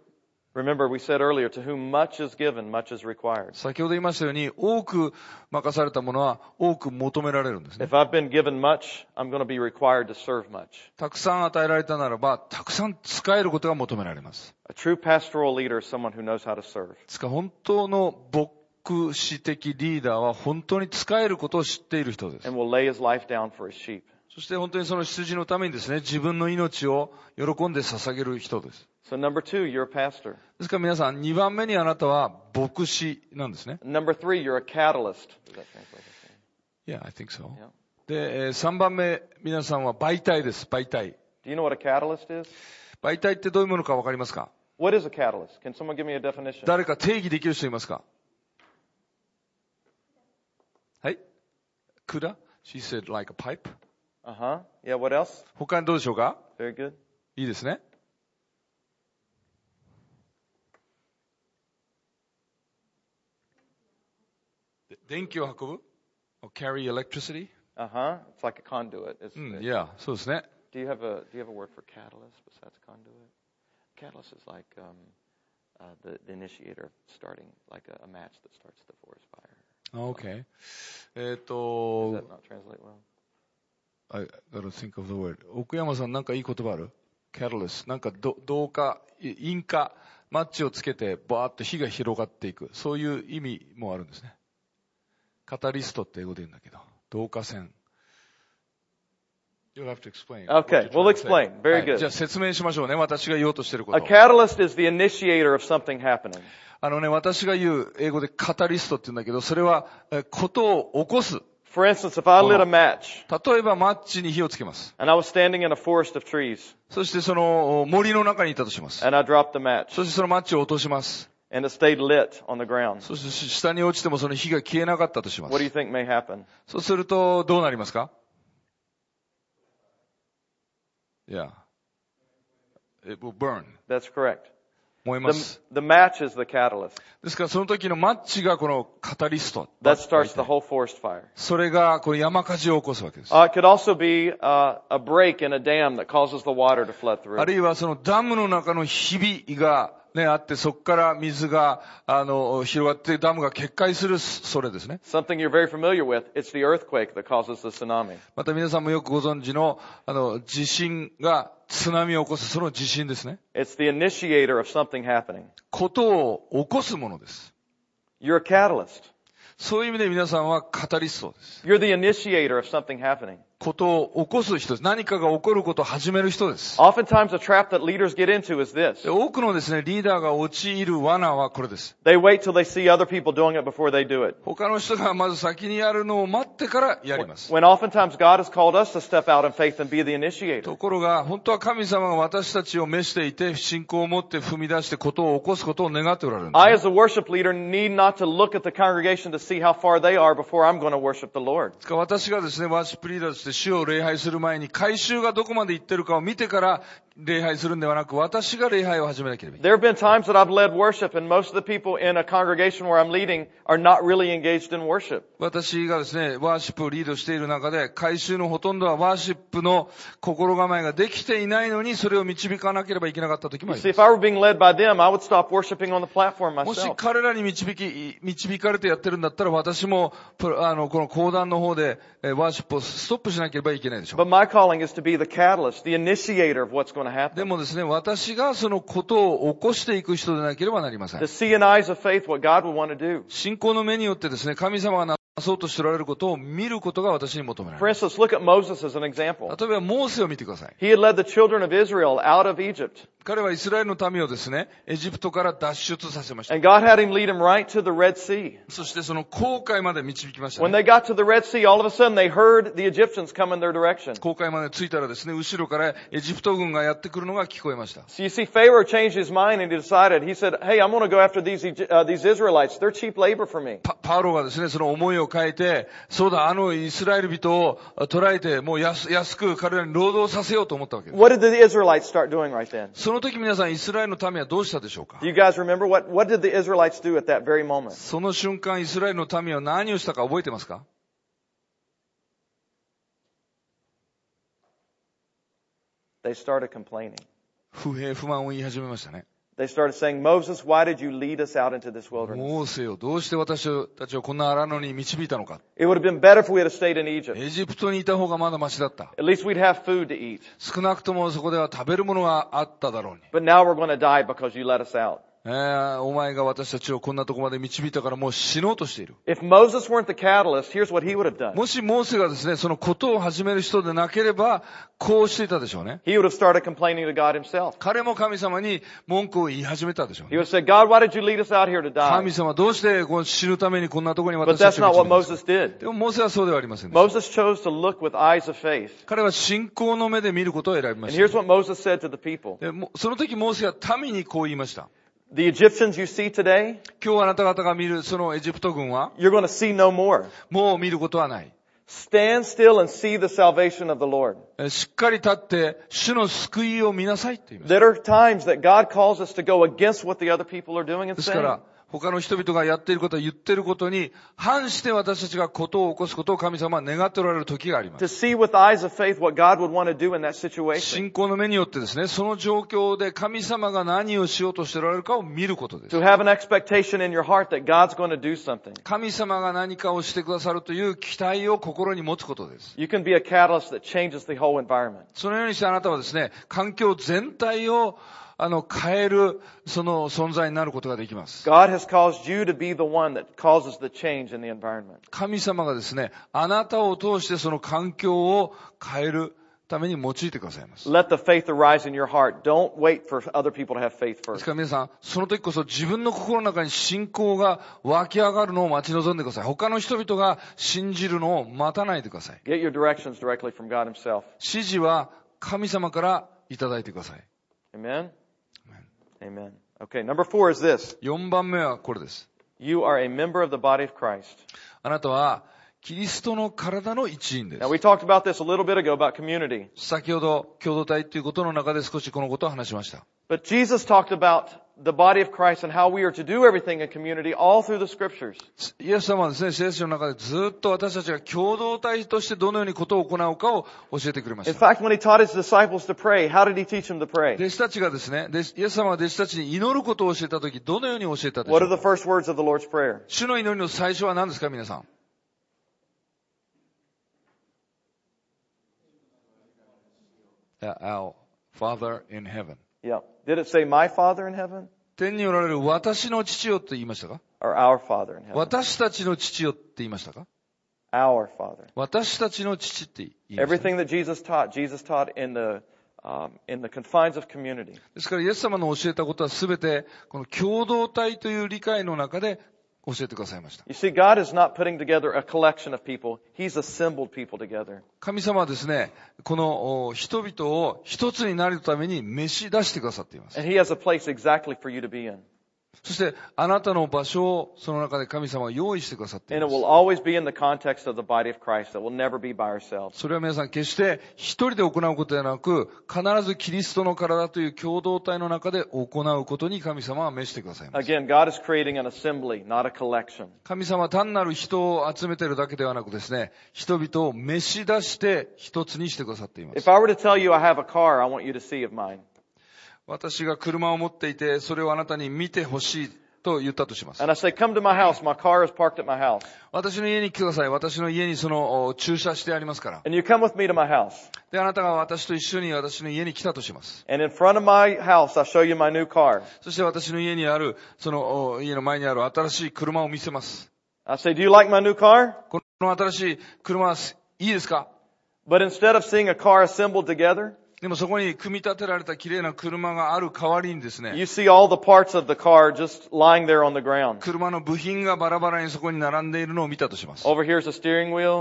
Remember, we said earlier, to whom much is given, much is required. 先ほど言いましたように、多く任されたものは多く求められるんですね。If I've been given much, I'm going to be required to serve much. たくさん与えられたならば、たくさん使えることが求められます。A true pastoral leader is someone who knows how to serve. ですから本当の牧師的リーダーは本当に使えることを知っている人です。and will lay his life down for his sheep. そして本当にその羊のためにですね、自分の命を喜んで捧げる人です。So number two, you're a pastor. ですから皆さん、2番目にあなたは牧師なんですね。Number three, you're a catalyst. Yeah, I think so. で、えー3番目、皆さんは媒体です、媒体。Do you know what a catalyst is? 媒体ってどういうものかわかりますか What is a catalyst? Can someone give me a definition? 誰か定義できる人いますかはい管 ?She said like a pipe. Uh huh. Yeah, what else? 他にどうでしょうか Very good. いいですね。電気を運ぶ or ?carry electricity? Uh huh. It's like a conduit. ん、it- いや、そうですね。Do you have a Do you have a word for catalyst besides conduit? Catalyst is like um, uh, the, the initiator of starting, like a, a match that starts the forest fire. OK。えっ、Does と that、not translate well? I gotta think of the word. 奥山さんなんかいい言葉ある ?catalyst。なんかど導火、い引火、マッチをつけてバーッと火が広がっていく。そういう意味もあるんですね。カタリストって英語で言うんだけど。導火線。You'll have to explain. Okay, we'll explain. Very はい good. じゃあ説明しましょうね。私が言おうとしてるこ A と。catalyst is the initiator of something happening. あのね、私が言う英語でカタリストって言うんだけど、それは、えことを起こす。For instance, if I lit a match 例えばマッチに火をつけます。and I was standing in a forest of trees そしてその森の中にいたとします。and I dropped the match そしてそのマッチを落とします。and it stayed lit on the ground, そして下に落ちてもその火が消えなかったとしま what do you す。 think may happen? そうするとどうなりますかいや。It will burn. That's correct. 燃えま The, す。 the match is the catalyst. ですからその時のマッチがこのカタリスト。 That starts the whole forest fire. それがこの山火事を起こすわけです。 Uh, it could also be uh, a break in a dam that causes the water to flood あ through. るいはそのダムの中のひびが ね、あって、そこから水が、あの、広がって、ダムが決壊する、それですね。また皆さんもよくご存知の、あの、地震が津波を起こす、その地震ですね。ことを起こすものです。You're a catalyst. そういう意味で皆さんはカタリストです。You're the initiator of something happening. ことを起こす人です。何かが起こることを始める人です。多くのですね、リーダーが陥る罠はこれです。他の人がまず先にやるのを待ってからやります。ところが、本当は神様が私たちを召していて、信仰を持って踏み出してことを起こすことを願っておられる、ね。I as a worship leader need not to look at the congregation to see how far they are before I'm going worship the Lord. 私がですね、ワーシップリーダー。して主を礼拝する前に、回収がどこまで行ってるかを見てから礼拝するんではなく、私が礼拝を始めなければいけない。There have been times that I've led worship and most of the people in a congregation where I'm leading are not really engaged in worship. 私がですね、ワーシップをリードしている中で、回収のほとんどはワーシップの心構えができていないのに、それを導かなければいけなかった時もあり see, ま if す。I were being led by them, I would stop worshiping on the platform もし myself. 彼らに導き、導かれてやってるんだったら、私も、あの、この講談の方で、えーワーシップをストップしなければいけないでしょう But。my calling is to be the catalyst, the initiator of what's going でもですね、私がそのことを起こしていく人でなければなりません。信仰の目によってですね、神様がそうとしておられることを見ることが私に求められ For る。instance, look at Moses as an example. 例えば、モーセを見てください。He had led the children of Israel out of Egypt. 彼はイスラエルの民をですね、エジプトから脱出させました。And God had him lead them right to the Red Sea. そしてその航海まで導きました、When ね。they got to the Red Sea, all of a sudden they heard the Egyptians come in their direction. 航海まで着いたらですね、後ろからエジプト軍がやってくるのが聞こえました。So you see, Pharaoh changed his mind and he decided, he said, hey, I'm going to go after these, uh, these Israelites. They're cheap labor for me. パパウロがですね、その思いをそ、のイスラエル人を捕えて、安,く彼らに労働させようと思ったわけです。時皆さん、イスラエルの民はどうしたでしょうか？その瞬間、イスラエルの民は何をしたか覚えてますか？不平不満を言い始めましたね。They started saying, Moses, why did you lead us out into this wilderness? モーセよ、どうして私たちをこんな荒野に導いたのか。 It would have been better if we had stayed in Egypt. エジプトにいた方がまだマシだった。 At least we'd have food to eat. 少なくともそこでは食べるものがあっただろうに。 But now we're going to die because you let us out. え、お前が私たちをこんなとこまで導いたからもう死のうとしている。もしモーセがですね、そのことを始める人でなければ、こうしていたでしょうね。彼も神様に文句を言い始めたでしょう、ね。神様どうしてこう死ぬためにこんなとこに私たちを導いたでもモーセはそうではありません。彼は信仰の目で見ることを選びました。その時モーセは民にこう言いました。The Egyptians you see today, 今日あなた方が見るそのエジプト軍は、 you're going to see no more. もう見ることはない。 Stand still and see the salvation of the Lord. えしっかり立って、主の救いを見なさいって言いました。 There are times that God calls us to go against what the other people are doing and ですか saying. ら、 他の人々がやっていること、言っていることに、反して私たちがことを起こすことを神様は願っておられる時があります。信仰の目によってですね、その状況で神様が何をしようとしておられるかを見ることです。神様が何かをしてくださるという期待を心に持つことです。そのようにしてあなたはですね、環境全体をあの、変える、その存在になることができます。神様がですね、あなたを通してその環境を変えるために用いてくださいます。ですから皆さん、その時こそ自分の心の中に信仰が湧き上がるのを待ち望んでください。他の人々が信じるのを待たないでください。指示は神様からいただいてください。Amen. Okay, number four is this. 4番目はこれです。You are a member of the body of Christ. あなたはキリストの体の一員です Now,。we talked about this a little bit ago about community. 先ほど共同体ということの中で少しこのことを話しました。But Jesus talked about the body of Christ and how we are to do everything in community all through the scriptures. イエス様はですね、聖書の中でずっと私たちが共同体としてどのようにことを行うかを教えてくれま In した。fact, when he taught his disciples to pray, how did he teach them to pray? 弟子たちがですね、イエス様が弟子たちに祈ることを教えたとき、どのように教えたでしょ What う are か the first words of the Lord's Prayer? 主の祈りの最初は何ですか、皆さん。Our Father in heaven. Yeah. 天におられる私の父よて言いましたか？私たちの父よって言いましたか？私たちの父って言いました。ですから、イエス様の教えたことはすべて、この共同体という理解の中で教えてくださいました。神様はですね、この人々を一つになるために召し出してくださっています。そして、あなたの場所をその中で神様は用意してくださっています.それは皆さん決して一人で行うことではなく、必ずキリストの体という共同体の中で行うことに神様は召してくださいます。神様は単なる人を集めているだけではなくですね、人々を召し出して一つにしてくださっています私が車を持っていて、それをあなたに見てほしいと言ったとします。私の家に来てください。私の家にその駐車してありますから。で、あなたが私と一緒に私の家に来たとします。そして私の家にある、その家の前にある新しい車を見せます。この新しい車はいいですか？でもそこに組み立てられた綺麗な車がある代わりにですね。車の部品がバラバラにそこに並んでいるのを見たとします。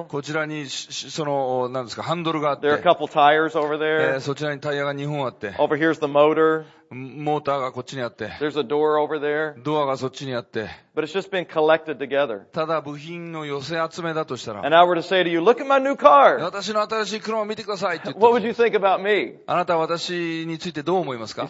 こちらに、その、なんですか、ハンドルがあって。ええ、そちらにタイヤが2本あって。モーターがこっちにあって。ドアがそっちにあって。ただ部品の寄せ集めだとしたら。私の新しい車を見てくださいって言って。あなたは私についてどう思いますか？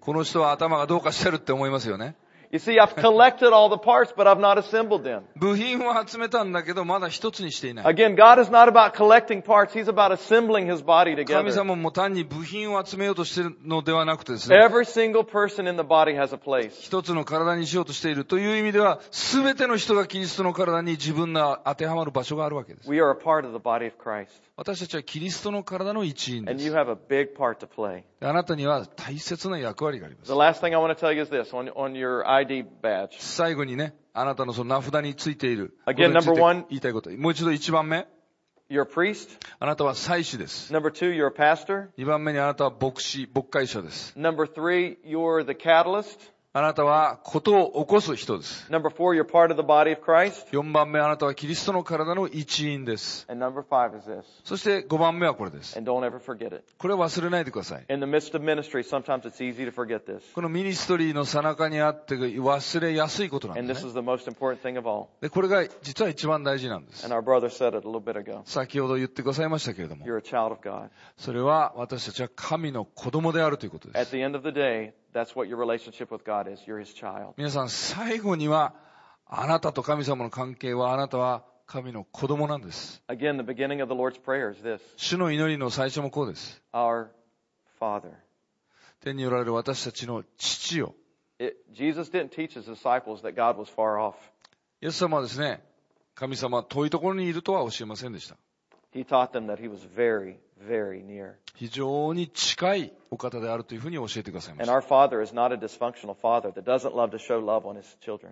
この人は頭がどうかしてるって思いますよね。You see, I've collected all the parts, but I've not assembled them. 部品を集めたんだけど、まだ一つにしていない。 Again, God is not about collecting parts. He's about assembling His body 神 together. 様も単に部品を集めようとしているのではなくてですね、 Every single person in the body has a place. 一つの体にしようとしているという意味では、すべての人がキリストの体に自分の当てはまる場所があるわけです。 We are a part of the body of Christ. 私たちはキリストの体の一員で And す you。have a big part to play. あなたには大切な役割がありま The す。last thing I want to tell you is this on, on your ID badge. 最後にね、あなたのその名札についている。Again, number one 言いたいこと。もう一度一番目。You're a priest. あなたは祭司です。Number two, you're a pastor. 二番目にあなたは牧師、牧会者です。Number three, you're the catalyst. あなたはことを起こす人です。4番目、あなたはキリストの体の一員です。そして5番目はこれです。これは忘れないでください。このミニストリーのさ中にあって忘れやすいことなんです、これが実は一番大事なんです。先ほど言ってくださいましたけれども、それは私たちは神の子供であるということです。That's what your relationship with God is. You're His child. 皆さん、最後には、あなたと神様の関係はあなたは神の子供なんです。Again, the beginning of the Lord's Prayer is this. 主の祈りの最初もこうです。Our Father. 天におられる私たちの父よ。It, Jesus didn't teach His disciples that God was far off. イエス様はですね、神様は遠いところにいるとは教えませんでした。He taught them that He was very, very near. 非常に近いお方であるというふうに教えてくださいました。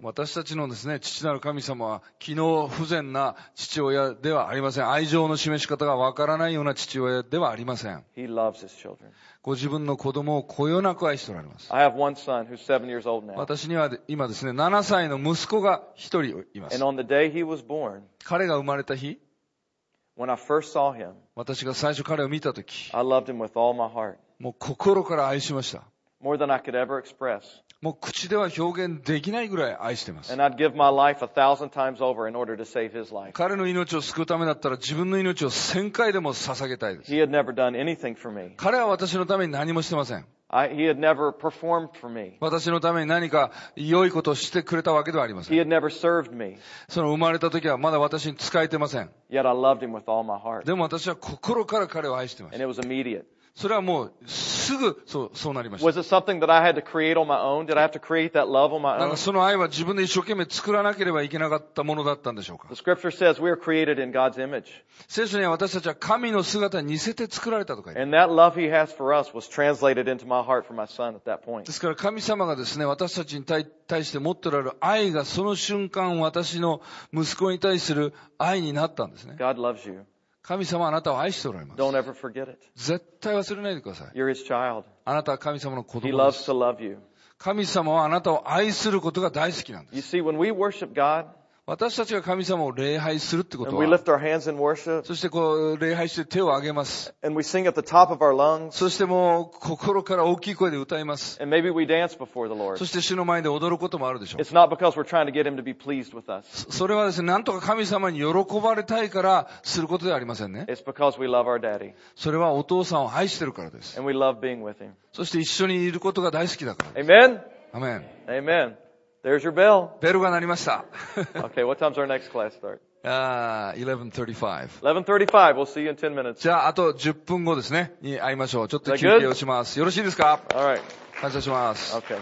私たちのですね、父なる神様は、機能不全な父親ではありません。愛情の示し方がわからないような父親ではありません。ご自分の子供をこよなく愛しておられます。私には今ですね、7歳の息子が一人います。彼が生まれた日、私が最初彼を見たとき、もう心から愛しました。もう口では表現できないぐらい愛してます。彼の命を救うためだったら自分の命を1000回でも捧げたいです。彼は私のために何もしてません。私のために何か良いことをしてくれたわけではありません。その生まれた時はまだ私に使えてません。でも私は心から彼を愛しています。それはもう、すぐ、そう、そうなりました。なんかその愛は自分で一生懸命作らなければいけなかったものだったんでしょうか。聖書には私たちは神の姿に似せて作られたとか言い。ですから神様がですね、私たちに対,対して持っておられる愛がその瞬間私の息子に対する愛になったんですね。God loves you. 神様はあなたを愛しておられます。絶対忘れないでください。あなたは神様の子供です。神様はあなたを愛することが大好きなんです。私たちが神様を礼拝するってことは、そしてこう礼拝して手を上げます。そしてもう心から大きい声で歌います。そして主の前で踊ることもあるでしょう。それはですね、なんとか神様に喜ばれたいからすることではありませんね。それはお父さんを愛してるからです。そして一緒にいることが大好きだから。アメン。There's your bell. ベルが鳴りました。Okay, what time's our next class start? あー11.35。11:35. We'll see you in 10 minutes. じゃあ、あと10分後ですね、に会いましょう。ちょっと休憩をします。よろしいですか All right. 感謝します。Okay.